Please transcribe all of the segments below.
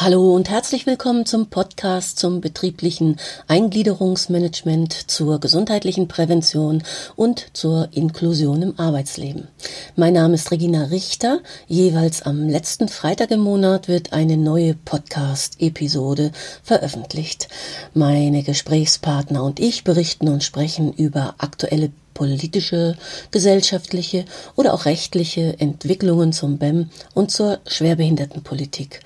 Hallo und herzlich willkommen zum Podcast zum betrieblichen Eingliederungsmanagement, zur gesundheitlichen Prävention und zur Inklusion im Arbeitsleben. Mein Name ist Regina Richter. Jeweils am letzten Freitag im Monat wird eine neue Podcast-Episode veröffentlicht. Meine Gesprächspartner und ich berichten und sprechen über aktuelle politische, gesellschaftliche oder auch rechtliche Entwicklungen zum BEM und zur Schwerbehindertenpolitik.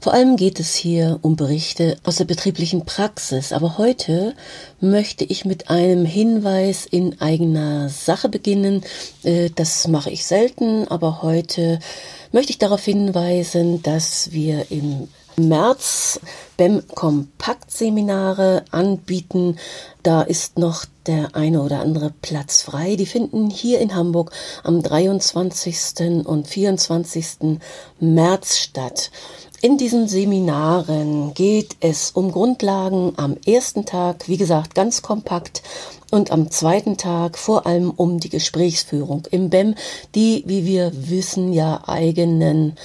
Vor allem geht es hier um Berichte aus der betrieblichen Praxis, aber heute möchte ich mit einem Hinweis in eigener Sache beginnen. Äh, das mache ich selten, aber heute möchte ich darauf hinweisen, dass wir im März BEM Kompaktseminare anbieten. Da ist noch der eine oder andere Platz frei. Die finden hier in Hamburg am 23. und 24. März statt. In diesen Seminaren geht es um Grundlagen am ersten Tag, wie gesagt, ganz kompakt und am zweiten Tag vor allem um die Gesprächsführung im BEM, die, wie wir wissen, ja eigenen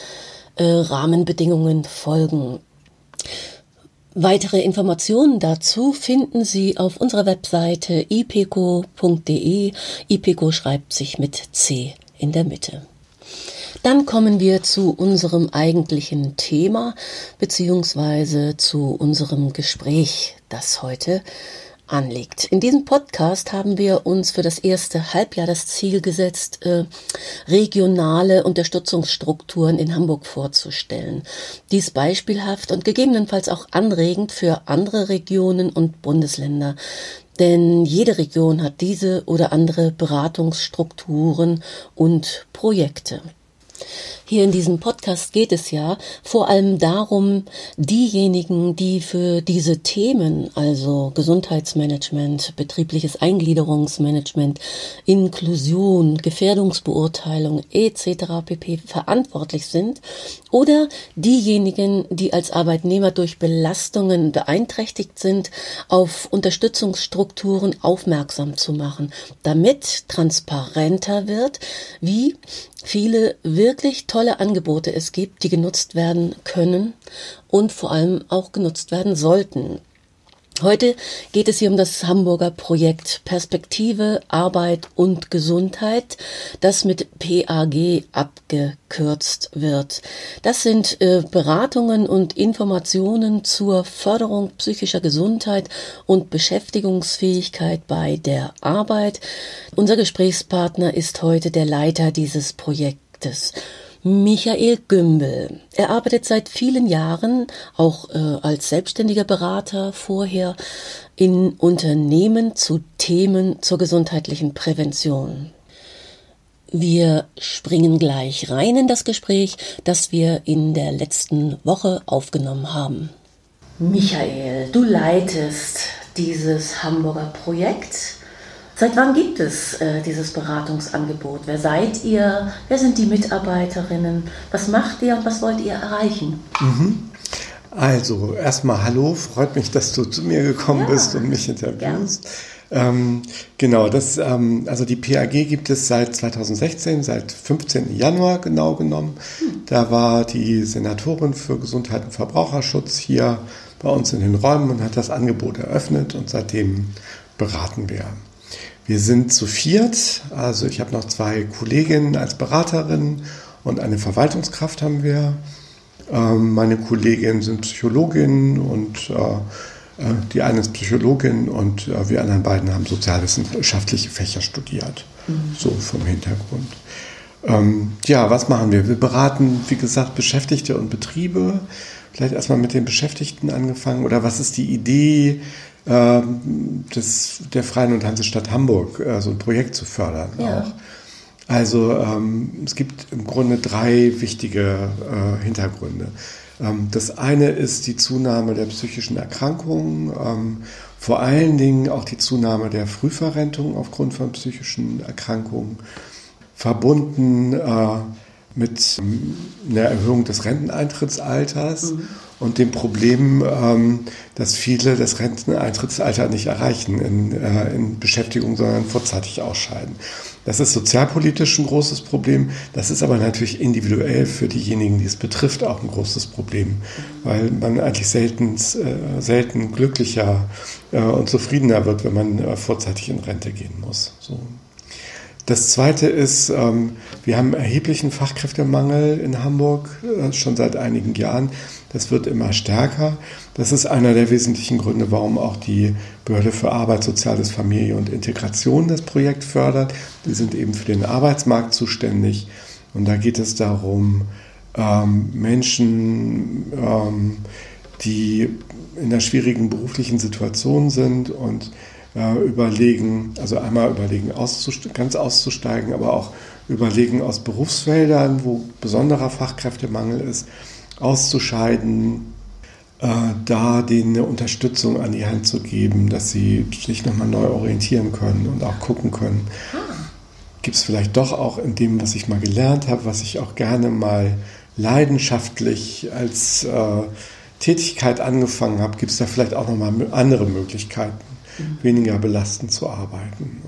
äh, Rahmenbedingungen folgen. Weitere Informationen dazu finden Sie auf unserer Webseite ipeco.de. Ipeco schreibt sich mit C in der Mitte. Dann kommen wir zu unserem eigentlichen Thema beziehungsweise zu unserem Gespräch, das heute anliegt. In diesem Podcast haben wir uns für das erste Halbjahr das Ziel gesetzt, äh, regionale Unterstützungsstrukturen in Hamburg vorzustellen. Dies beispielhaft und gegebenenfalls auch anregend für andere Regionen und Bundesländer. Denn jede Region hat diese oder andere Beratungsstrukturen und Projekte. Hier in diesem Podcast geht es ja vor allem darum, diejenigen, die für diese Themen, also Gesundheitsmanagement, betriebliches Eingliederungsmanagement, Inklusion, Gefährdungsbeurteilung etc. pp. verantwortlich sind, oder diejenigen, die als Arbeitnehmer durch Belastungen beeinträchtigt sind, auf Unterstützungsstrukturen aufmerksam zu machen, damit transparenter wird, wie viele wirklich tolle Angebote es gibt, die genutzt werden können und vor allem auch genutzt werden sollten. Heute geht es hier um das Hamburger Projekt Perspektive, Arbeit und Gesundheit, das mit PAG abgekürzt wird. Das sind äh, Beratungen und Informationen zur Förderung psychischer Gesundheit und Beschäftigungsfähigkeit bei der Arbeit. Unser Gesprächspartner ist heute der Leiter dieses Projektes. Michael Gümbel. Er arbeitet seit vielen Jahren auch äh, als selbstständiger Berater vorher in Unternehmen zu Themen zur gesundheitlichen Prävention. Wir springen gleich rein in das Gespräch, das wir in der letzten Woche aufgenommen haben. Michael, du leitest dieses Hamburger Projekt Seit wann gibt es äh, dieses Beratungsangebot? Wer seid ihr? Wer sind die Mitarbeiterinnen? Was macht ihr und was wollt ihr erreichen? Mhm. Also, erstmal hallo, freut mich, dass du zu mir gekommen ja, bist und mich interviewst. Ähm, genau, das, ähm, also die PAG gibt es seit 2016, seit 15. Januar genau genommen. Hm. Da war die Senatorin für Gesundheit und Verbraucherschutz hier bei uns in den Räumen und hat das Angebot eröffnet und seitdem beraten wir. Wir sind zu viert, also ich habe noch zwei Kolleginnen als Beraterin und eine Verwaltungskraft haben wir. Ähm, meine Kolleginnen sind Psychologinnen und äh, äh, die eine ist Psychologin und äh, wir anderen beiden haben sozialwissenschaftliche Fächer studiert, mhm. so vom Hintergrund. Ähm, ja, was machen wir? Wir beraten, wie gesagt, Beschäftigte und Betriebe. Vielleicht erstmal mit den Beschäftigten angefangen oder was ist die Idee? Ähm, des, der Freien und Hansestadt Hamburg äh, so ein Projekt zu fördern ja. auch. Also ähm, es gibt im Grunde drei wichtige äh, Hintergründe. Ähm, das eine ist die Zunahme der psychischen Erkrankungen, ähm, vor allen Dingen auch die Zunahme der Frühverrentung aufgrund von psychischen Erkrankungen, verbunden äh, mit ähm, einer Erhöhung des Renteneintrittsalters. Mhm und dem Problem, ähm, dass viele das Renteneintrittsalter nicht erreichen in, äh, in Beschäftigung, sondern vorzeitig ausscheiden. Das ist sozialpolitisch ein großes Problem. Das ist aber natürlich individuell für diejenigen, die es betrifft, auch ein großes Problem, weil man eigentlich selten, äh, selten glücklicher äh, und zufriedener wird, wenn man äh, vorzeitig in Rente gehen muss. So. Das Zweite ist, ähm, wir haben erheblichen Fachkräftemangel in Hamburg äh, schon seit einigen Jahren. Das wird immer stärker. Das ist einer der wesentlichen Gründe, warum auch die Behörde für Arbeit, Soziales, Familie und Integration das Projekt fördert. Die sind eben für den Arbeitsmarkt zuständig. Und da geht es darum, ähm, Menschen, ähm, die in einer schwierigen beruflichen Situation sind und äh, überlegen, also einmal überlegen, auszusteigen, ganz auszusteigen, aber auch überlegen aus Berufsfeldern, wo besonderer Fachkräftemangel ist, auszuscheiden, äh, da denen eine Unterstützung an die Hand zu geben, dass sie sich nochmal neu orientieren können und auch gucken können. Ah. Gibt es vielleicht doch auch in dem, was ich mal gelernt habe, was ich auch gerne mal leidenschaftlich als äh, Tätigkeit angefangen habe, gibt es da vielleicht auch nochmal andere Möglichkeiten, mhm. weniger belastend zu arbeiten.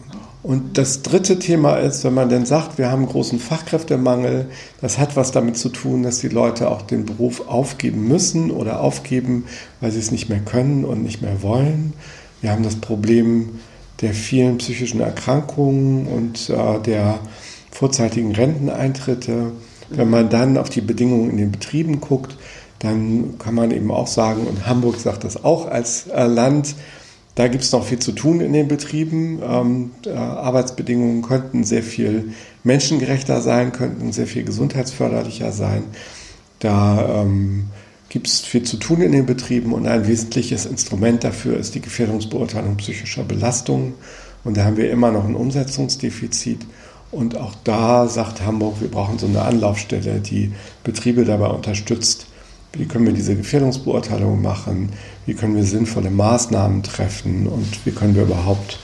Und das dritte Thema ist, wenn man denn sagt, wir haben großen Fachkräftemangel, das hat was damit zu tun, dass die Leute auch den Beruf aufgeben müssen oder aufgeben, weil sie es nicht mehr können und nicht mehr wollen. Wir haben das Problem der vielen psychischen Erkrankungen und äh, der vorzeitigen Renteneintritte. Wenn man dann auf die Bedingungen in den Betrieben guckt, dann kann man eben auch sagen, und Hamburg sagt das auch als äh, Land, da gibt es noch viel zu tun in den Betrieben. Ähm, äh, Arbeitsbedingungen könnten sehr viel menschengerechter sein, könnten sehr viel gesundheitsförderlicher sein. Da ähm, gibt es viel zu tun in den Betrieben und ein wesentliches Instrument dafür ist die Gefährdungsbeurteilung psychischer Belastungen. Und da haben wir immer noch ein Umsetzungsdefizit. Und auch da sagt Hamburg, wir brauchen so eine Anlaufstelle, die Betriebe dabei unterstützt, wie können wir diese Gefährdungsbeurteilung machen, wie können wir sinnvolle Maßnahmen treffen und wie können wir überhaupt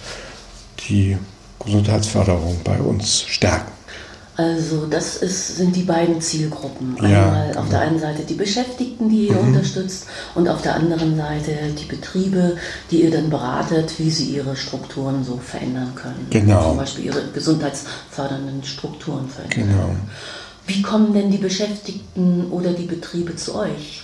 die Gesundheitsförderung bei uns stärken. Also das ist, sind die beiden Zielgruppen. Einmal ja, auf der einen Seite die Beschäftigten, die ihr mhm. unterstützt und auf der anderen Seite die Betriebe, die ihr dann beratet, wie sie ihre Strukturen so verändern können. Genau. Zum Beispiel ihre gesundheitsfördernden Strukturen verändern. Genau. Wie kommen denn die Beschäftigten oder die Betriebe zu euch?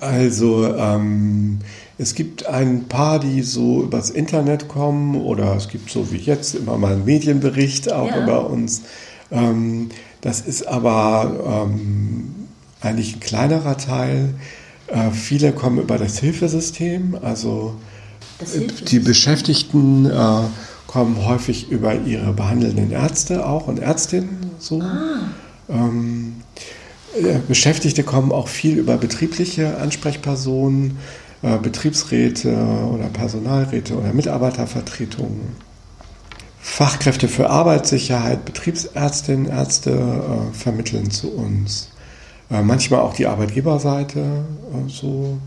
Also ähm, es gibt ein paar, die so übers Internet kommen oder es gibt so wie jetzt immer mal einen Medienbericht auch ja. über uns. Ähm, das ist aber ähm, eigentlich ein kleinerer Teil. Äh, viele kommen über das Hilfesystem, also das Hilfesystem. die Beschäftigten äh, kommen häufig über ihre behandelnden Ärzte auch und Ärztinnen so. Ah. Ähm, äh, Beschäftigte kommen auch viel über betriebliche Ansprechpersonen, äh, Betriebsräte oder Personalräte oder Mitarbeitervertretungen. Fachkräfte für Arbeitssicherheit, Betriebsärztinnen, Ärzte äh, vermitteln zu uns. Äh, manchmal auch die Arbeitgeberseite äh, so.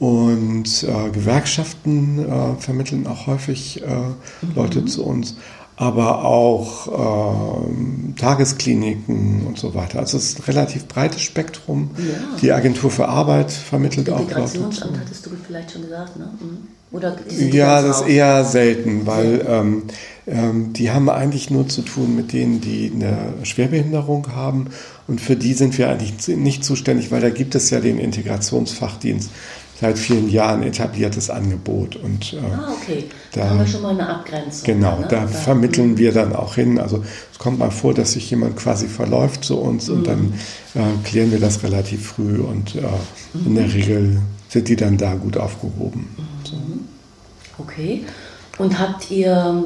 Und äh, Gewerkschaften vermitteln auch häufig mhm. Leute zu uns aber auch äh, Tageskliniken und so weiter. Also es ist ein relativ breites Spektrum. Ja. Die Agentur für Arbeit vermittelt auch. Integrationsamt hattest du vielleicht schon gesagt, ne? Mhm. Oder ja, das ist eher selten, weil ähm, ähm, die haben eigentlich nur zu tun mit denen, die eine Schwerbehinderung haben. Und für die sind wir eigentlich nicht zuständig, weil da gibt es ja den Integrationsfachdienst seit vielen Jahren etabliertes Angebot. Und, äh, ah, okay. Da, da, haben wir schon mal eine Abgrenzung. Genau, ne? da, da, vermitteln wir dann auch hin. Also es kommt mal vor, dass sich jemand quasi verläuft zu uns mhm. und dann äh, klären wir das relativ früh und äh, mhm. in der Regel sind die dann da gut aufgehoben. Mhm. So. Okay. Und habt ihr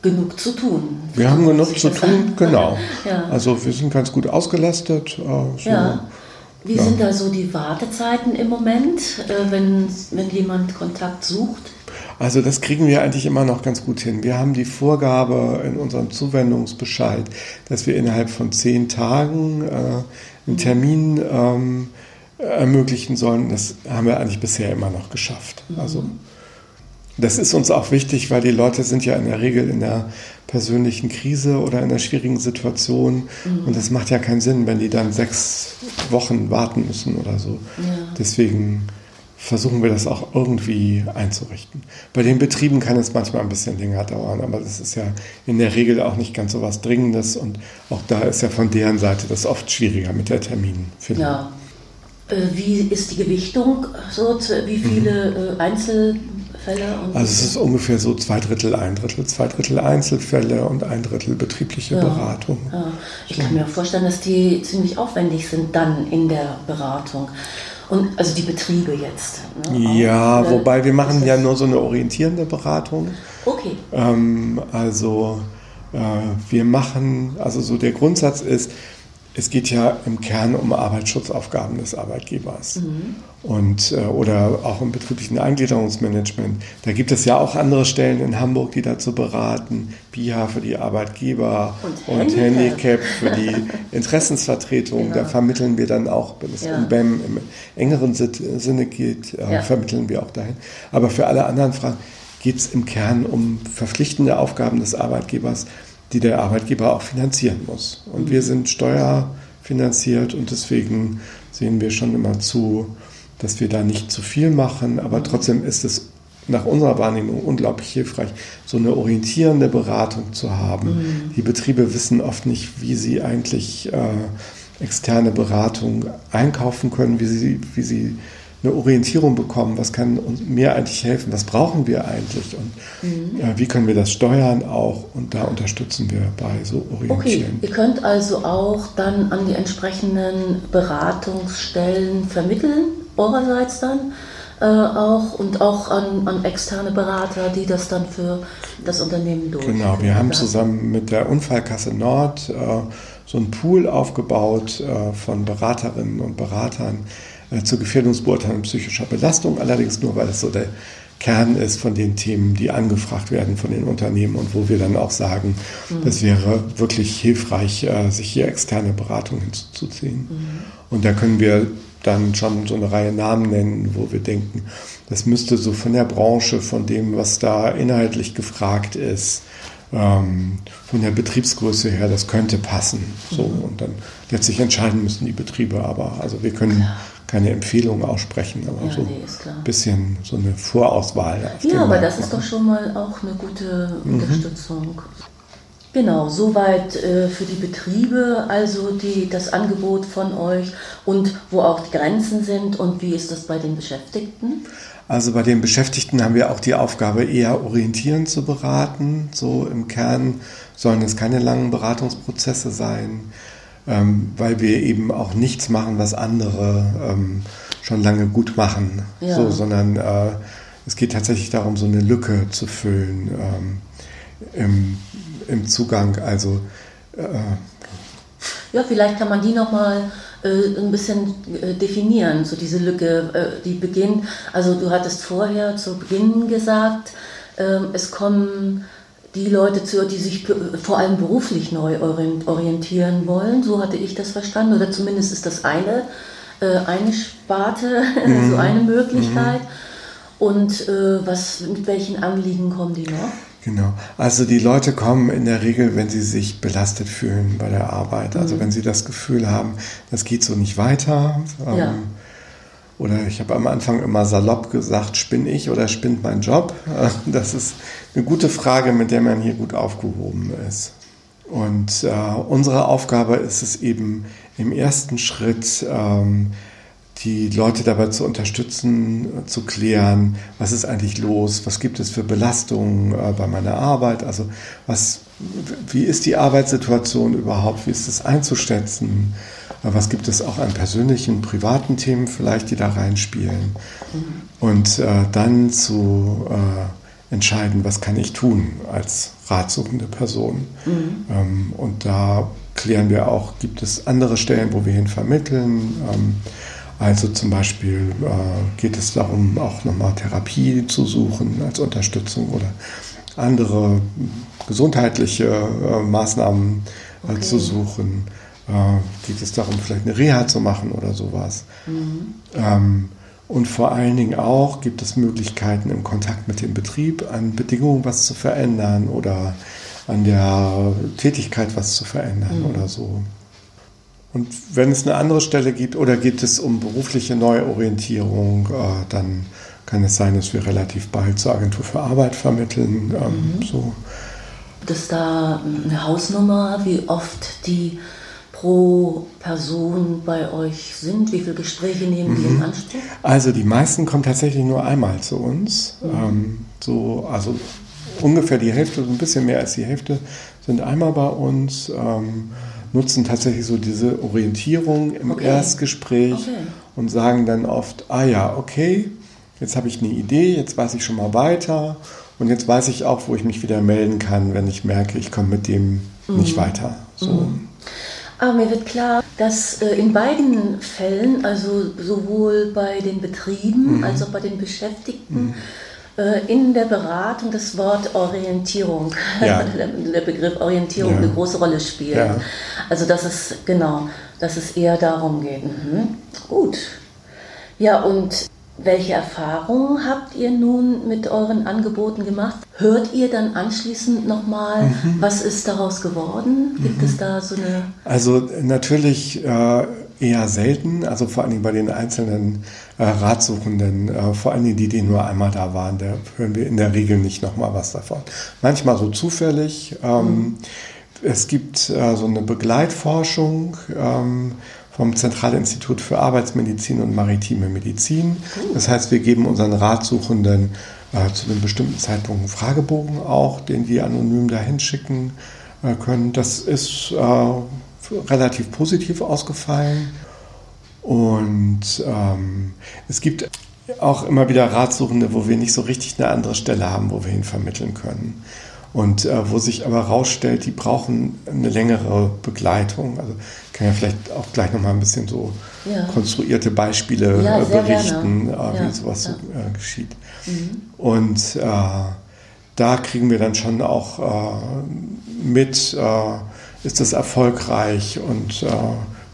genug zu tun? Wir haben genug zu tun, genau. ja. Also wir sind ganz gut ausgelastet. Äh, so. Ja. Wie ja. sind da so die Wartezeiten im Moment, äh, wenn, wenn jemand Kontakt sucht? Also das kriegen wir eigentlich immer noch ganz gut hin. Wir haben die Vorgabe in unserem Zuwendungsbescheid, dass wir innerhalb von zehn Tagen äh, einen mhm. Termin ähm, ermöglichen sollen. Das haben wir eigentlich bisher immer noch geschafft. Mhm. Also das ist uns auch wichtig, weil die Leute sind ja in der Regel in der persönlichen Krise oder in einer schwierigen Situation. Mhm. Und das macht ja keinen Sinn, wenn die dann sechs Wochen warten müssen oder so. Ja. Deswegen versuchen wir das auch irgendwie einzurichten. Bei den Betrieben kann es manchmal ein bisschen länger dauern, aber das ist ja in der Regel auch nicht ganz so was Dringendes und auch da ist ja von deren Seite das oft schwieriger mit der Terminfindung. Ja. Äh, wie ist die Gewichtung? So, wie viele mhm. Einzelfälle? also es ist ungefähr so zwei Drittel, ein Drittel, zwei Drittel Einzelfälle und ein Drittel betriebliche ja. Beratung. Ja. Ich kann mir auch vorstellen, dass die ziemlich aufwendig sind dann in der Beratung. Und also die Betriebe jetzt. Ne? Ja, auch, wobei wir machen ja nur so eine orientierende Beratung. Okay. Ähm, also äh, wir machen, also so der Grundsatz ist, es geht ja im Kern um Arbeitsschutzaufgaben des Arbeitgebers mhm. und äh, oder auch im betrieblichen Eingliederungsmanagement. Da gibt es ja auch andere Stellen in Hamburg, die dazu beraten. BIHA für die Arbeitgeber und, und Handicap. für die Interessensvertretung. Genau. Da vermitteln wir dann auch, wenn es ja. um BEM im engeren Sinne geht, äh, ja. vermitteln wir auch dahin. Aber für alle anderen Fragen geht es im Kern um verpflichtende Aufgaben des Arbeitgebers die der Arbeitgeber auch finanzieren muss. Und wir sind steuerfinanziert und deswegen sehen wir schon immer zu, dass wir da nicht zu viel machen, aber trotzdem ist es nach unserer Wahrnehmung unglaublich hilfreich, so eine orientierende Beratung zu haben. Mhm. Die Betriebe wissen oft nicht, wie sie eigentlich äh, externe Beratung einkaufen können, wie sie, wie sie eine Orientierung bekommen, was kann uns, mir eigentlich helfen, was brauchen wir eigentlich und mhm. äh, wie können wir das steuern auch und da unterstützen wir bei so Orientieren. Okay, ihr könnt also auch dann an die entsprechenden Beratungsstellen vermitteln, eurerseits dann äh, auch und auch an, an, externe Berater, die das dann für das Unternehmen durchführen. Genau, wir haben zusammen mit der Unfallkasse Nord äh, so einen Pool aufgebaut äh, von Beraterinnen und Beratern, zur Gefährdungsbeurteilung psychischer Belastung, allerdings nur, weil es so der Kern ist von den Themen, die angefragt werden von den Unternehmen und wo wir dann auch sagen, mhm. das wäre wirklich hilfreich, äh, sich hier externe Beratung hinzuzuziehen. Mhm. Und da können wir dann schon so eine Reihe Namen nennen, wo wir denken, das müsste so von der Branche, von dem, was da inhaltlich gefragt ist, ähm, von der Betriebsgröße her, das könnte passen. So, mhm. und dann letztlich entscheiden müssen die Betriebe aber. Also wir können Klar keine Empfehlung aussprechen, aber ja, so nee, ein bisschen so eine Vorauswahl. ja, aber das ist doch schon mal auch eine gute mhm. Unterstützung. Genau, soweit äh, für die Betriebe, also die, das Angebot von euch und wo auch die Grenzen sind und wie ist das bei den Beschäftigten? Also bei den Beschäftigten haben wir auch die Aufgabe, eher orientierend zu beraten. So im Kern sollen es keine langen Beratungsprozesse sein ähm, weil wir eben auch nichts machen, was andere ähm, schon lange gut machen, ja. so, sondern äh, es geht tatsächlich darum, so eine Lücke zu füllen ähm, im, im, Zugang. Also äh, ja, vielleicht kann man die nochmal äh, ein bisschen äh, definieren, so diese Lücke, äh, die beginnt. Also du hattest vorher zu Beginn gesagt, äh, es kommen die Leute zu, die sich vor allem beruflich neu orientieren wollen. So hatte ich das verstanden. Oder zumindest ist das eine, äh, eine Sparte, mhm. so eine Möglichkeit. Mhm. Und äh, was, mit welchen Anliegen kommen die noch? Genau. Also die Leute kommen in der Regel, wenn sie sich belastet fühlen bei der Arbeit. Also mhm. wenn sie das Gefühl haben, das geht so nicht weiter. Ähm, ja oder ich habe am Anfang immer salopp gesagt, spinn ich oder spinnt mein Job? Das ist eine gute Frage, mit der man hier gut aufgehoben ist. Und äh, unsere Aufgabe ist es eben im ersten Schritt, ähm, die Leute dabei zu unterstützen, zu klären, was ist eigentlich los, was gibt es für Belastungen äh, bei meiner Arbeit, also was, wie ist die Arbeitssituation überhaupt, wie ist das einzuschätzen, was gibt es auch an persönlichen, privaten Themen vielleicht, die da reinspielen. Und äh, dann zu äh, entscheiden, was kann ich tun als ratsuchende Person. Mhm. Ähm, und da klären wir auch, gibt es andere Stellen, wo wir hin vermitteln. Ähm, also zum Beispiel äh, geht es darum, auch nochmal Therapie zu suchen als Unterstützung oder andere gesundheitliche äh, Maßnahmen äh, okay. zu suchen geht es darum, vielleicht eine Reha zu machen oder sowas. Mhm. Ähm, und vor allen Dingen auch gibt es Möglichkeiten im Kontakt mit dem Betrieb, an Bedingungen was zu verändern oder an der Tätigkeit was zu verändern mhm. oder so. Und wenn es eine andere Stelle gibt oder geht es um berufliche Neuorientierung, äh, dann kann es sein, dass wir relativ bald zur Agentur für Arbeit vermitteln. Ähm, mhm. so. Gibt es da eine Hausnummer, wie oft die pro Person bei euch sind? Wie viele Gespräche nehmen die in mhm. Anspruch? Also die meisten kommen tatsächlich nur einmal zu uns. Mhm. Ähm, so, also ungefähr die Hälfte, ein bisschen mehr als die Hälfte sind einmal bei uns. Ähm, nutzen tatsächlich so diese Orientierung im okay. Erstgespräch okay. und sagen dann oft, ah ja, okay, jetzt habe ich eine Idee, jetzt weiß ich schon mal weiter und jetzt weiß ich auch, wo ich mich wieder melden kann, wenn ich merke, ich komme mit dem mhm. nicht weiter. So. Mhm. Aber mir wird klar, dass äh, in beiden Fällen, also sowohl bei den Betrieben mhm. als auch bei den Beschäftigten, mhm. äh, in der Beratung das Wort Orientierung, ja. der, Begriff Orientierung ja. eine große Rolle spielt. Ja. Also dass es genau, dass es eher darum geht. Mhm. Gut. Ja, und welche Erfahrungen habt ihr nun mit euren Angeboten gemacht? Hört ihr dann anschließend nochmal, mhm. was ist daraus geworden? Gibt mhm. es da so eine... Also natürlich äh, eher selten, also vor allen Dingen bei den einzelnen äh, Ratsuchenden, äh, vor allen Dingen die, die nur einmal da waren, da hören wir in der Regel nicht nochmal was davon. Manchmal so zufällig. Ähm, mhm. Es gibt äh, so eine Begleitforschung. Ähm, vom Zentralinstitut für Arbeitsmedizin und Maritime Medizin. Das heißt, wir geben unseren Ratsuchenden äh, zu einem bestimmten Zeitpunkt einen Fragebogen auch, den die anonym dahin schicken äh, können. Das ist äh, relativ positiv ausgefallen. Und ähm, es gibt auch immer wieder Ratsuchende, wo wir nicht so richtig eine andere Stelle haben, wo wir hin vermitteln können. Und äh, wo sich aber herausstellt, die brauchen eine längere Begleitung. Also kann ja vielleicht auch gleich nochmal ein bisschen so ja. konstruierte Beispiele ja, äh, berichten, äh, wie ja, sowas so, äh, geschieht. Mhm. Und äh, da kriegen wir dann schon auch äh, mit, ist das erfolgreich und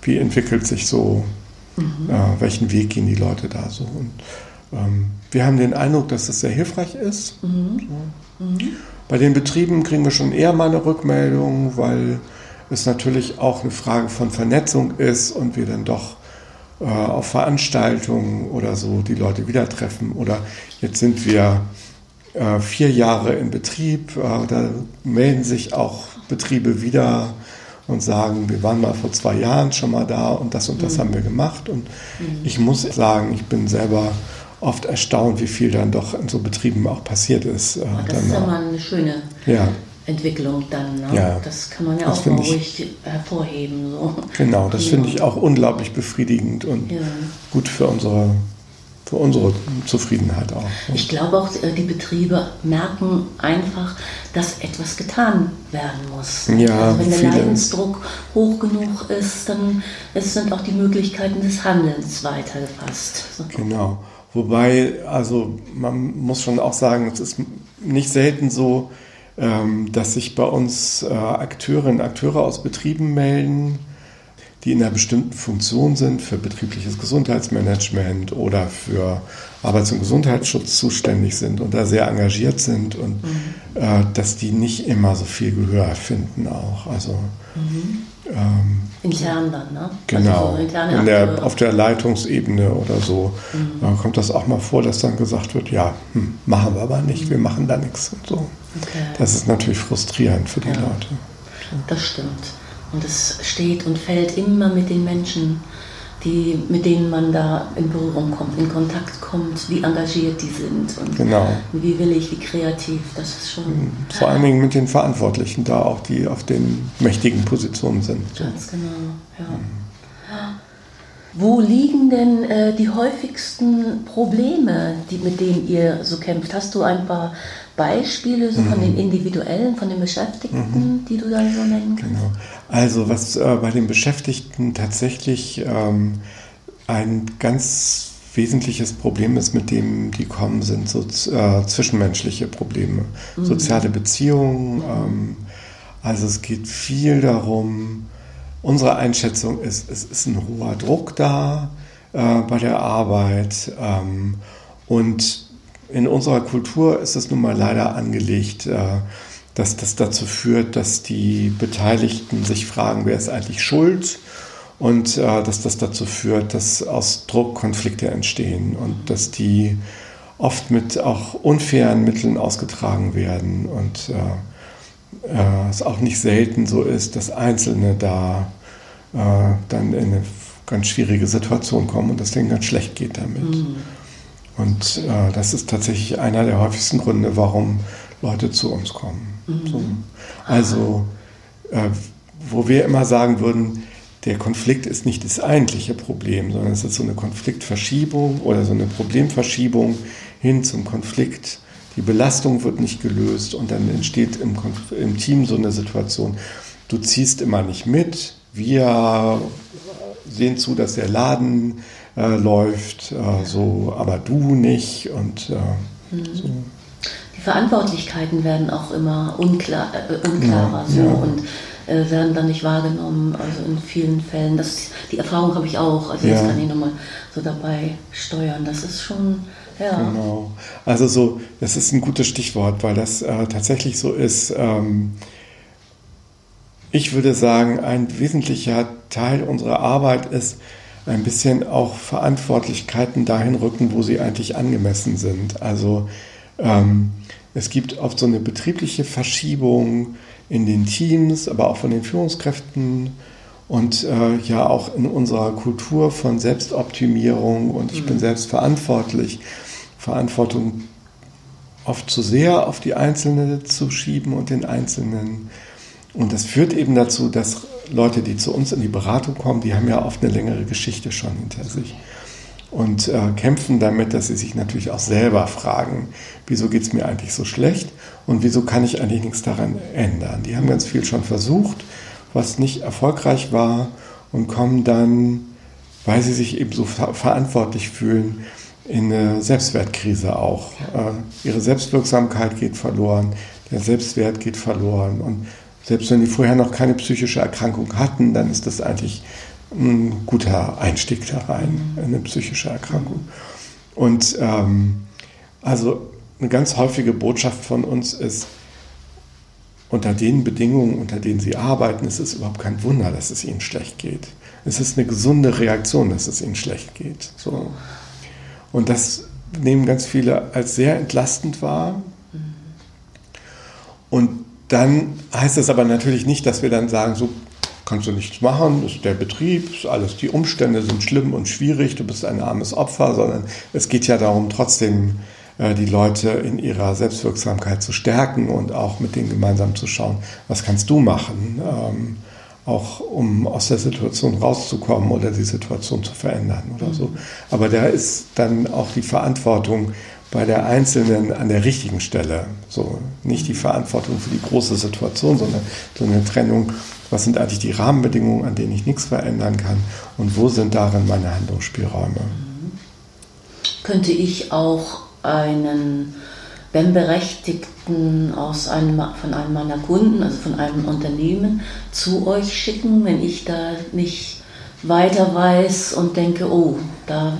wie entwickelt sich so, mhm. welchen Weg gehen die Leute da so. Und ähm, wir haben den Eindruck, dass das sehr hilfreich ist. Mhm. So. Mhm. Bei den Betrieben kriegen wir schon eher mal eine Rückmeldung, weil es natürlich auch eine Frage von Vernetzung ist und wir dann doch äh, auf Veranstaltungen oder so die Leute wieder treffen. Oder jetzt sind wir äh, vier Jahre in Betrieb, äh, da melden sich auch Betriebe wieder und sagen, wir waren mal vor zwei Jahren schon mal da und das und das mhm. haben wir gemacht. Und mhm. ich muss sagen, ich bin selber oft erstaunt, wie viel dann doch in so Betrieben auch passiert ist. Äh, das ist ja mal eine schöne ja. Entwicklung dann. Ne? Ja, das kann man ja auch mal ruhig ich, hervorheben. So. Genau, das ja. finde ich auch unglaublich befriedigend und ja. gut für unsere, für unsere Zufriedenheit auch. Ich glaube auch, äh, die Betriebe merken einfach, dass etwas getan werden muss. Ja, also wenn der viele. Leidensdruck hoch genug ist, dann sind auch die Möglichkeiten des Handelns weitergefasst. So. Genau. Wobei, also man muss schon auch sagen, es ist nicht selten so, dass sich bei uns äh, Akteurinnen und Akteure aus Betrieben melden, die in einer bestimmten Funktion sind, für betriebliches Gesundheitsmanagement oder für Arbeits- und Gesundheitsschutz zuständig sind und da sehr engagiert sind und mhm. äh, dass die nicht immer so viel Gehör finden auch. Also mhm. Ähm, intern dann, ne? Genau. Also so der, auf der Leitungsebene oder so mhm. äh, kommt das auch mal vor, dass dann gesagt wird, ja, hm, machen wir aber nicht, wir machen da nichts und so. Okay. Das ist natürlich frustrierend für die ja. Leute. Das stimmt. Und es steht und fällt immer mit den Menschen die, mit denen man da in Berührung kommt, in Kontakt kommt, wie engagiert die sind und genau. wie willig, wie kreativ, das ist schon. Mhm. Vor allen Dingen mit den Verantwortlichen da auch, die auf den mächtigen Positionen sind. Ganz genau, ja. Mhm. Wo liegen denn äh, die häufigsten Probleme, die, mit denen ihr so kämpft? Hast du ein paar Beispiele so mhm. von den individuellen, von den Beschäftigten, mhm. die du da so nennen kannst? Genau. Also was äh, bei den Beschäftigten tatsächlich ähm, ein ganz wesentliches Problem ist, mit dem die kommen, sind so äh, zwischenmenschliche Probleme, mhm. soziale Beziehungen. Ähm, also es geht viel darum, unsere Einschätzung ist, es ist ein hoher Druck da äh, bei der Arbeit ähm, und in unserer Kultur ist es nun mal leider angelegt, äh, dass das dazu führt, dass die Beteiligten sich fragen, wer ist eigentlich schuld? Und äh, dass das dazu führt, dass aus Druck Konflikte entstehen und dass die oft mit auch unfairen Mitteln ausgetragen werden und äh, äh, es auch nicht selten so ist, dass Einzelne da äh, dann in eine ganz schwierige Situation kommen und das denen ganz schlecht geht damit. Mhm. Und äh, das ist tatsächlich einer der häufigsten Gründe, warum Leute zu uns kommen. Mhm. So. Also, äh, wo wir immer sagen würden, der Konflikt ist nicht das eigentliche Problem, sondern es ist so eine Konfliktverschiebung oder so eine Problemverschiebung hin zum Konflikt. Die Belastung wird nicht gelöst und dann entsteht im, im Team so eine Situation, du ziehst immer nicht mit, wir sehen zu, dass der Laden äh, läuft, äh, so, aber du nicht und äh, mhm. so. Die Verantwortlichkeiten werden auch immer unklar, äh, unklarer ja, so ja. und äh, werden dann nicht wahrgenommen, also in vielen Fällen. Das, die Erfahrung habe ich auch, also ja. das kann ich nochmal so dabei steuern. Das ist schon, ja. Genau. Also so, das ist ein gutes Stichwort, weil das äh, tatsächlich so ist. Ähm, ich würde sagen, ein wesentlicher Teil unserer Arbeit ist, ein bisschen auch Verantwortlichkeiten dahin rücken, wo sie eigentlich angemessen sind. Also ähm, es gibt oft so eine betriebliche Verschiebung in den Teams, aber auch von den Führungskräften und äh, ja auch in unserer Kultur von Selbstoptimierung und ich mhm. bin selbst verantwortlich. Verantwortung oft zu sehr auf die Einzelne zu schieben und den Einzelnen. Und das führt eben dazu, dass Leute, die zu uns in die Beratung kommen, die haben ja oft eine längere Geschichte schon hinter sich und äh, kämpfen damit, dass sie sich natürlich auch selber fragen, wieso geht es mir eigentlich so schlecht und wieso kann ich eigentlich nichts daran ändern. Die haben ganz viel schon versucht, was nicht erfolgreich war und kommen dann, weil sie sich eben so ver verantwortlich fühlen, in eine Selbstwertkrise auch. Äh, ihre Selbstwirksamkeit geht verloren, der Selbstwert geht verloren und selbst wenn die vorher noch keine psychische Erkrankung hatten, dann ist das eigentlich ein guter Einstieg da rein in eine psychische Erkrankung. Und ähm, also eine ganz häufige Botschaft von uns ist, unter den Bedingungen, unter denen sie arbeiten, ist es überhaupt kein Wunder, dass es ihnen schlecht geht. Es ist eine gesunde Reaktion, dass es ihnen schlecht geht. So. Und das nehmen ganz viele als sehr entlastend wahr. Und dann heißt es aber natürlich nicht, dass wir dann sagen, so kannst du nichts machen, das ist der Betrieb, ist alles, die Umstände sind schlimm und schwierig, du bist ein armes Opfer, sondern es geht ja darum, trotzdem äh, die Leute in ihrer Selbstwirksamkeit zu stärken und auch mit denen gemeinsam zu schauen, was kannst du machen, ähm, auch um aus der Situation rauszukommen oder die Situation zu verändern oder so. Aber da ist dann auch die Verantwortung bei der Einzelnen an der richtigen Stelle. So nicht die Verantwortung für die große Situation, sondern so eine Trennung. Was sind eigentlich die Rahmenbedingungen, an denen ich nichts verändern kann und wo sind darin meine Handlungsspielräume? Könnte ich auch einen BEM-Berechtigten aus einem, von einem meiner Kunden, also von einem Unternehmen, zu euch schicken, wenn ich da nicht weiter weiß und denke, oh, da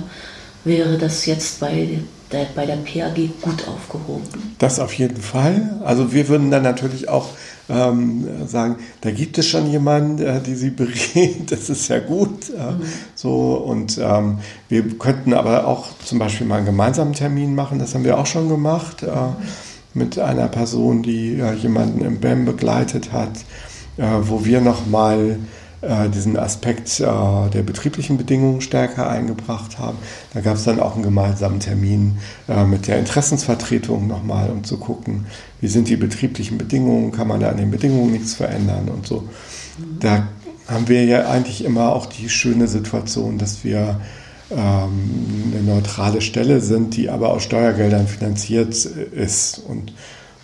wäre das jetzt bei der, bei der PAG gut aufgehoben. Das auf jeden Fall. Also wir würden dann natürlich auch ähm, sagen, da gibt es schon jemanden, äh, die sie berät, das ist ja gut. Äh, mhm. So und ähm, wir könnten aber auch zum Beispiel mal einen gemeinsamen Termin machen, das haben wir auch schon gemacht, äh, mit einer Person, die äh, jemanden im BEM begleitet hat, äh, wo wir nochmal äh, diesen Aspekt äh, der betrieblichen Bedingungen stärker eingebracht haben. Da gab es dann auch einen gemeinsamen Termin äh, mit der Interessensvertretung nochmal, um zu gucken, wie sind die betrieblichen Bedingungen, kann man da an den Bedingungen nichts verändern und so. Da haben wir ja eigentlich immer auch die schöne Situation, dass wir ähm, eine neutrale Stelle sind, die aber aus Steuergeldern finanziert ist und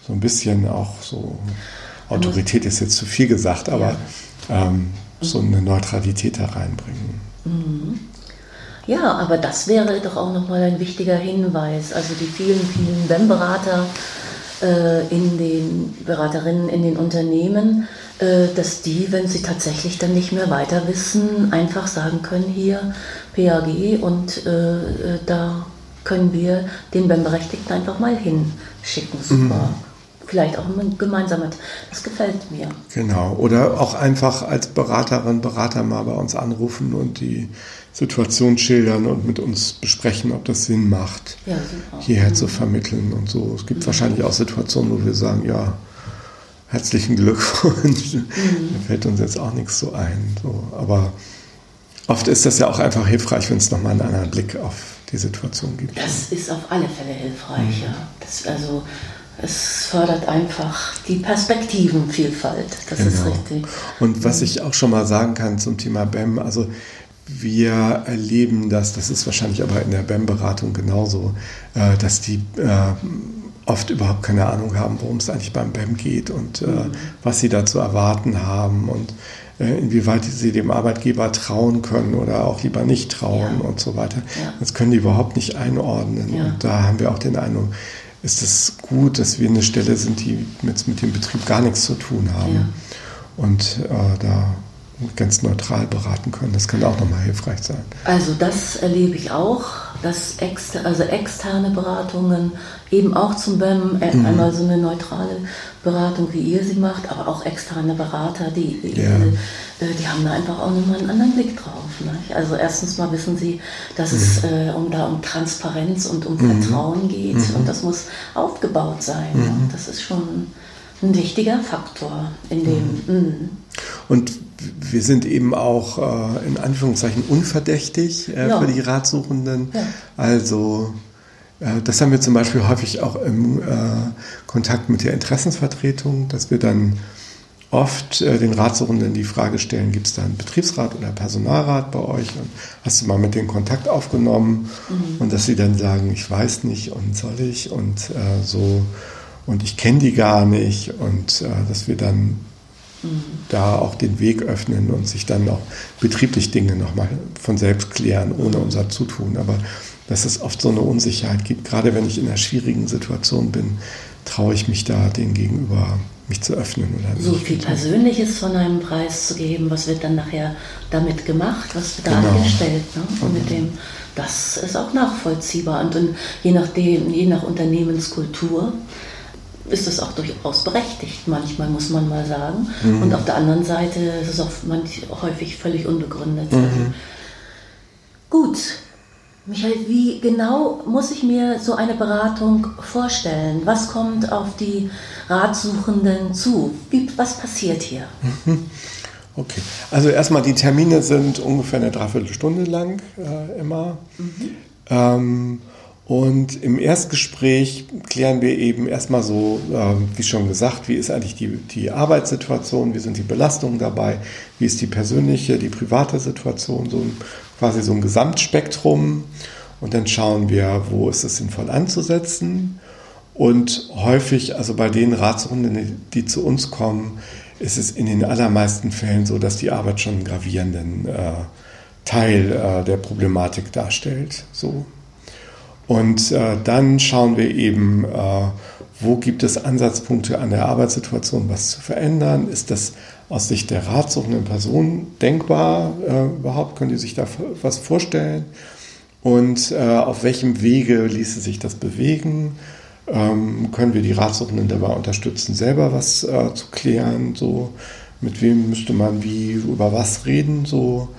so ein bisschen auch so Autorität ist jetzt zu viel gesagt, aber ja. ähm, so eine Neutralität da reinbringen. Mhm. Ja, aber das wäre doch auch nochmal ein wichtiger Hinweis. Also die vielen, vielen BEM-Berater äh, in den Beraterinnen in den Unternehmen, äh, dass die, wenn sie tatsächlich dann nicht mehr weiter wissen, einfach sagen können, hier PAG und äh, da können wir den BEM-Berechtigten einfach mal hinschicken. Super. Mhm vielleicht auch ein gemeinsames, das gefällt mir. Genau, oder auch einfach als Beraterin, Berater mal bei uns anrufen und die Situation schildern und mit uns besprechen, ob das Sinn macht, ja, hierher mhm. zu vermitteln und so. Es gibt mhm. wahrscheinlich auch Situationen, wo wir sagen, ja, herzlichen Glückwunsch, mhm. da fällt uns jetzt auch nichts so ein. So. Aber oft ist das ja auch einfach hilfreich, wenn es nochmal einen anderen Blick auf die Situation gibt. Das ist auf alle Fälle hilfreich, mhm. ja. Das, also es fördert einfach die Perspektivenvielfalt. Das genau. ist richtig. Und was ich auch schon mal sagen kann zum Thema BEM, also wir erleben das, das ist wahrscheinlich aber in der BEM-Beratung genauso, äh, dass die äh, oft überhaupt keine Ahnung haben, worum es eigentlich beim BEM geht und äh, mhm. was sie da zu erwarten haben und inwieweit sie dem Arbeitgeber trauen können oder auch lieber nicht trauen ja. und so weiter. Ja. Das können die überhaupt nicht einordnen. Ja. Und da haben wir auch den Eindruck, ist es gut, dass wir eine Stelle sind, die mit, mit dem Betrieb gar nichts zu tun haben. Und äh, da ganz neutral beraten können. Das kann auch nochmal hilfreich sein. Also das erlebe ich auch, dass exter also externe Beratungen eben auch zum BEM, äh, mhm. einmal so eine neutrale Beratung, wie ihr sie macht, aber auch externe Berater, die, ja. äh, die haben da einfach auch nochmal einen anderen Blick drauf. Ne? Also erstens mal wissen sie, dass mhm. es äh, um, da um Transparenz und um mhm. Vertrauen geht mhm. und das muss aufgebaut sein. Mhm. Das ist schon ein wichtiger Faktor in dem. Mhm. Und wir sind eben auch äh, in Anführungszeichen unverdächtig äh, ja. für die Ratsuchenden. Ja. Also äh, das haben wir zum Beispiel häufig auch im äh, Kontakt mit der Interessensvertretung, dass wir dann oft äh, den Ratsuchenden die Frage stellen, gibt es da einen Betriebsrat oder Personalrat bei euch? Und hast du mal mit denen Kontakt aufgenommen? Mhm. Und dass sie dann sagen, ich weiß nicht und soll ich und äh, so und ich kenne die gar nicht und dass wir dann da auch den Weg öffnen und sich dann auch betrieblich Dinge nochmal von selbst klären, ohne unser Zutun. Aber dass es oft so eine Unsicherheit gibt, gerade wenn ich in einer schwierigen Situation bin, traue ich mich da den gegenüber mich zu öffnen. Oder so viel Persönliches von einem Preis zu geben, was wird dann nachher damit gemacht, was wird da genau. angestellt. Ne? Und mit dem, das ist auch nachvollziehbar. Und, und je nachdem, je nach Unternehmenskultur, ist das auch durchaus berechtigt, manchmal muss man mal sagen. Mhm. Und auf der anderen Seite ist es auch manch, häufig völlig unbegründet. Mhm. Also, gut, Michael, wie genau muss ich mir so eine Beratung vorstellen? Was kommt auf die Ratsuchenden zu? Wie, was passiert hier? Mhm. Okay, also erstmal die Termine sind ungefähr eine Dreiviertelstunde lang äh, immer. Mhm. Ähm, und im Erstgespräch klären wir eben erstmal so, äh, wie schon gesagt, wie ist eigentlich die, die Arbeitssituation, wie sind die Belastungen dabei, wie ist die persönliche, die private Situation, so ein, quasi so ein Gesamtspektrum. Und dann schauen wir, wo ist es sinnvoll anzusetzen. Und häufig, also bei den Ratsrunden, die zu uns kommen, ist es in den allermeisten Fällen so, dass die Arbeit schon einen gravierenden äh, Teil äh, der Problematik darstellt. So. Und äh, dann schauen wir eben, äh, wo gibt es Ansatzpunkte an der Arbeitssituation, was zu verändern? Ist das aus Sicht der ratsuchenden Person denkbar äh, überhaupt? Können die sich da was vorstellen? Und äh, auf welchem Wege ließe sich das bewegen? Ähm, können wir die Ratsuchenden dabei unterstützen, selber was äh, zu klären? So, mit wem müsste man wie über was reden? So.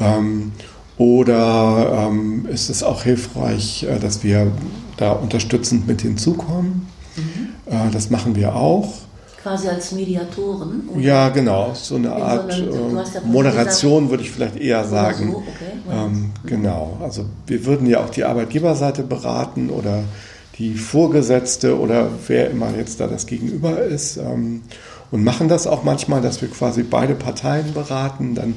Ähm, oder ähm, ist es auch hilfreich, äh, dass wir da unterstützend mit hinzukommen? Mhm. Äh, das machen wir auch. Quasi als Mediatoren? Oder? Ja, genau. So eine Art so eine, äh, Moderation würde ich vielleicht eher sagen. So, okay. ähm, mhm. Genau. Also wir würden ja auch die Arbeitgeberseite beraten oder die Vorgesetzte oder wer immer jetzt da das Gegenüber ist. Ähm, und machen das auch manchmal, dass wir quasi beide Parteien beraten. Dann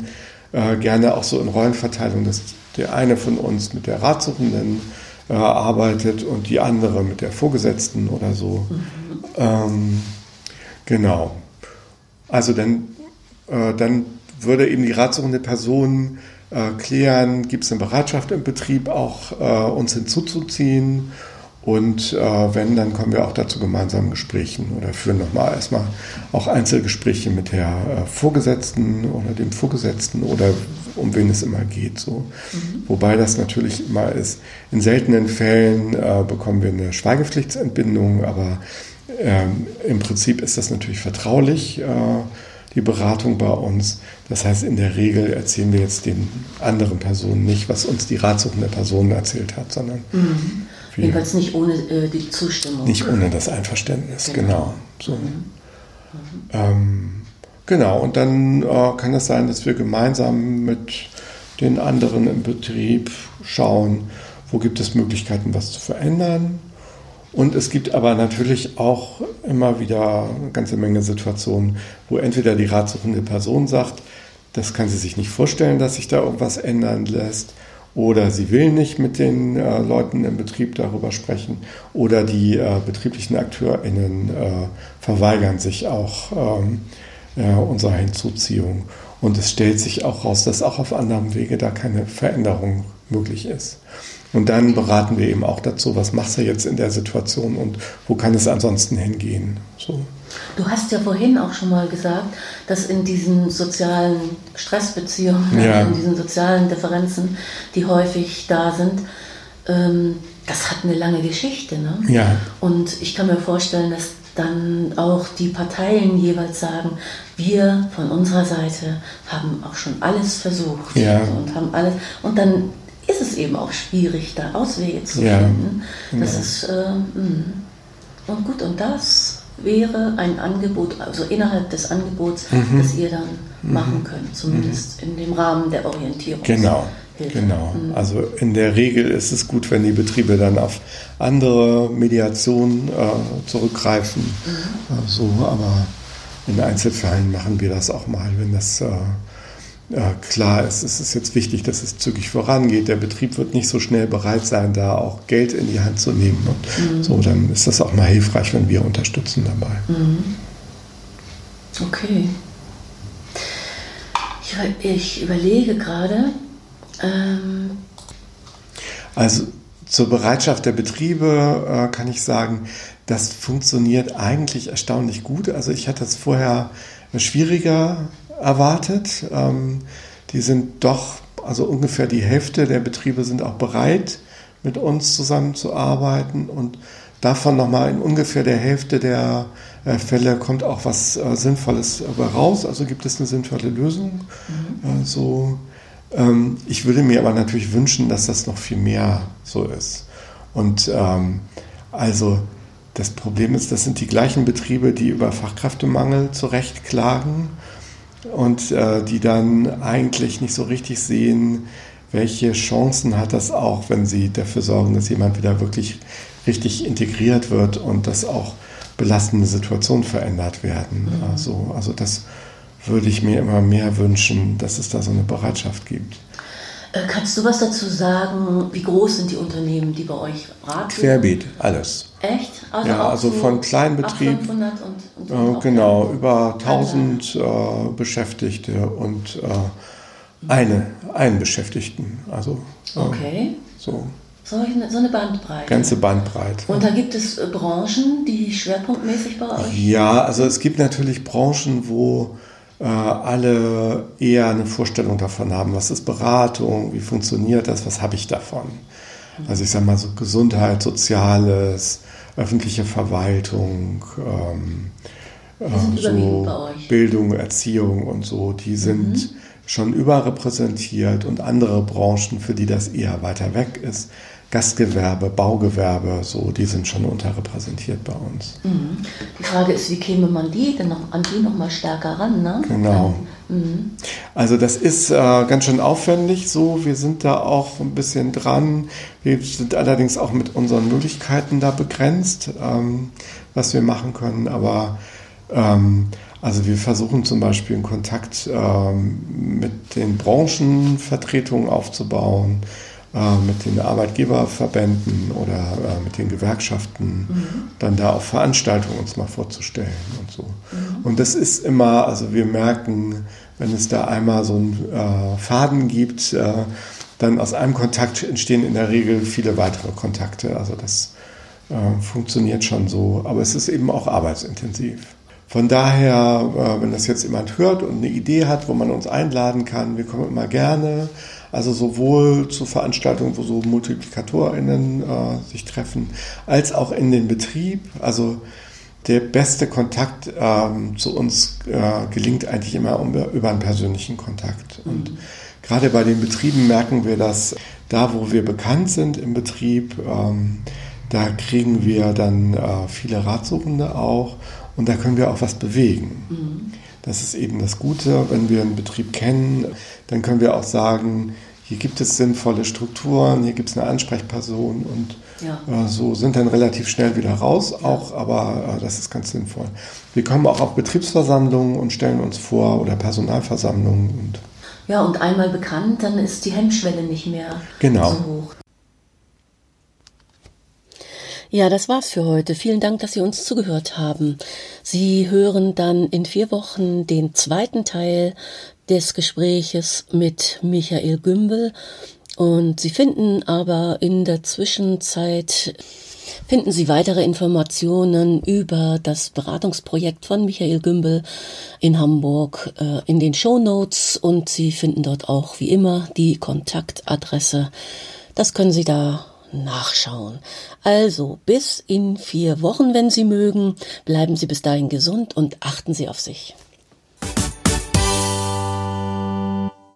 äh, gerne auch so in Rollenverteilung, dass der eine von uns mit der Ratsuchenden äh, arbeitet und die andere mit der Vorgesetzten oder so. Mhm. Ähm, genau. Also dann, äh, dann würde eben die ratsuchende Person äh, klären, gibt es eine Bereitschaft im Betrieb auch äh, uns hinzuzuziehen und äh, wenn, dann kommen wir auch dazu gemeinsamen Gesprächen oder führen nochmal erstmal auch Einzelgespräche mit der äh, Vorgesetzten oder dem Vorgesetzten oder um wen es immer geht. So. Mhm. Wobei das natürlich immer ist. In seltenen Fällen äh, bekommen wir eine Schweigepflichtsentbindung, aber ähm, im Prinzip ist das natürlich vertraulich, äh, die Beratung bei uns. Das heißt, in der Regel erzählen wir jetzt den anderen Personen nicht, was uns die ratsuchende Person erzählt hat, sondern mhm. Jedenfalls nicht ohne äh, die Zustimmung. Nicht ohne das Einverständnis, genau. genau so. Mhm. Mhm. Ähm, genau, und dann äh, kann es sein, dass wir gemeinsam mit den anderen im Betrieb schauen, wo gibt es Möglichkeiten, was zu verändern und es gibt aber natürlich auch immer wieder eine ganze Menge Situationen, wo entweder die ratsuchende Person sagt, das kann sie sich nicht vorstellen, dass sich da irgendwas ändern lässt, oder sie will nicht mit den äh, Leuten im Betrieb darüber sprechen, oder die äh, betrieblichen AkteurInnen äh, verweigern sich auch ähm, unserer Hinzuziehung. Und es stellt sich auch raus, dass auch auf anderem Wege da keine Veränderung möglich ist. Und dann beraten wir eben auch dazu, was machst du jetzt in der Situation und wo kann es ansonsten hingehen. So. Du hast ja vorhin auch schon mal gesagt, dass in diesen sozialen Stressbeziehungen, ja. in diesen sozialen Differenzen, die häufig da sind, ähm, das hat eine lange Geschichte. Ne? Ja. Und ich kann mir vorstellen, dass dann auch die Parteien jeweils sagen, wir von unserer Seite haben auch schon alles versucht ja. und haben alles und dann ist es eben auch schwierig, da Auswege zu ja, finden. Das ist, äh, mm. und gut, und das wäre ein Angebot, also innerhalb des Angebots, mhm. das ihr dann mhm. machen könnt, zumindest mhm. in dem Rahmen der Orientierung. Genau. Genau. Mhm. Also in der Regel ist es gut, wenn die Betriebe dann auf andere Mediationen äh, zurückgreifen. Mhm. Äh, so, aber in Einzelfällen machen wir das auch mal, wenn das äh, ja, klar ist, es ist jetzt wichtig, dass es zügig vorangeht. Der Betrieb wird nicht so schnell bereit sein, da auch Geld in die Hand zu nehmen. Und mhm. so, dann ist das auch mal hilfreich, wenn wir unterstützen dabei. Mhm. Okay. Ich, ich überlege gerade. Ähm also zur Bereitschaft der Betriebe äh, kann ich sagen, das funktioniert eigentlich erstaunlich gut. Also ich hatte es vorher schwieriger erwartet. Ähm, die sind doch, also ungefähr die Hälfte der Betriebe sind auch bereit, mit uns zusammenzuarbeiten und davon nochmal in ungefähr der Hälfte der äh, Fälle kommt auch was äh, Sinnvolles raus, also gibt es eine sinnvolle Lösung. Mhm. Äh, so, ähm, ich würde mir aber natürlich wünschen, dass das noch viel mehr so ist. Und ähm, also das Problem ist, das sind die gleichen Betriebe, die über Fachkräftemangel zurecht klagen und äh, die dann eigentlich nicht so richtig sehen, welche Chancen hat das auch, wenn sie dafür sorgen, dass jemand wieder wirklich richtig integriert wird und dass auch belastende Situationen verändert werden. Mhm. Also, also das würde ich mir immer mehr wünschen, dass es da so eine Bereitschaft gibt. Äh, kannst du was dazu sagen? Wie groß sind die Unternehmen, die bei euch raten? Querbeet, alles. Echt? Also ja, also so von Kleinbetrieb. 500 und, und äh, genau, über 1000 äh, Beschäftigte und äh, eine, einen Beschäftigten. Also, äh, okay. So. So eine Bandbreite. Ganze Bandbreite. Und da gibt es äh, Branchen, die schwerpunktmäßig bei euch? Ja, also es gibt natürlich Branchen, wo alle eher eine Vorstellung davon haben, was ist Beratung, wie funktioniert das, was habe ich davon. Also ich sage mal so Gesundheit, Soziales, öffentliche Verwaltung, ähm, äh, so Bildung, Erziehung und so, die sind mhm. schon überrepräsentiert und andere Branchen, für die das eher weiter weg ist, Gastgewerbe, Baugewerbe, so, die sind schon unterrepräsentiert bei uns. Mhm. Die Frage ist, wie käme man die denn noch, an die noch mal stärker ran? Ne? Genau. Mhm. Also das ist äh, ganz schön aufwendig so. Wir sind da auch ein bisschen dran. Wir sind allerdings auch mit unseren Möglichkeiten da begrenzt, ähm, was wir machen können. Aber ähm, also wir versuchen zum Beispiel einen Kontakt ähm, mit den Branchenvertretungen aufzubauen äh, mit den Arbeitgeberverbänden oder äh, mit den Gewerkschaften, mhm. dann da auf Veranstaltungen uns mal vorzustellen und so. Mhm. Und das ist immer, also wir merken, wenn es da einmal so einen äh, Faden gibt, äh, dann aus einem Kontakt entstehen in der Regel viele weitere Kontakte. Also das äh, funktioniert schon so, aber es ist eben auch arbeitsintensiv. Von daher, wenn das jetzt jemand hört und eine Idee hat, wo man uns einladen kann, wir kommen immer gerne. Also sowohl zu Veranstaltungen, wo so MultiplikatorInnen äh, sich treffen, als auch in den Betrieb. Also der beste Kontakt ähm, zu uns äh, gelingt eigentlich immer um, über einen persönlichen Kontakt. Mhm. Und gerade bei den Betrieben merken wir, dass da, wo wir bekannt sind im Betrieb, ähm, da kriegen wir dann äh, viele Ratsuchende auch und da können wir auch was bewegen. Mhm. Das ist eben das Gute, wenn wir einen Betrieb kennen, dann können wir auch sagen, hier gibt es sinnvolle Strukturen, hier gibt es eine Ansprechperson und ja. äh, so sind dann relativ schnell wieder raus, auch, aber äh, das ist ganz sinnvoll. Wir kommen auch auf Betriebsversammlungen und stellen uns vor oder Personalversammlungen und ja, und einmal bekannt, dann ist die Hemmschwelle nicht mehr genau. so hoch. Ja, das war's für heute. Vielen Dank, dass Sie uns zugehört haben. Sie hören dann in vier Wochen den zweiten Teil des Gespräches mit Michael Gümbel. Und Sie finden aber in der Zwischenzeit finden Sie weitere Informationen über das Beratungsprojekt von Michael Gümbel in Hamburg äh, in den Show Notes und Sie finden dort auch wie immer die Kontaktadresse. Das können Sie da nachschauen. Also bis in vier Wochen, wenn Sie mögen. Bleiben Sie bis dahin gesund und achten Sie auf sich.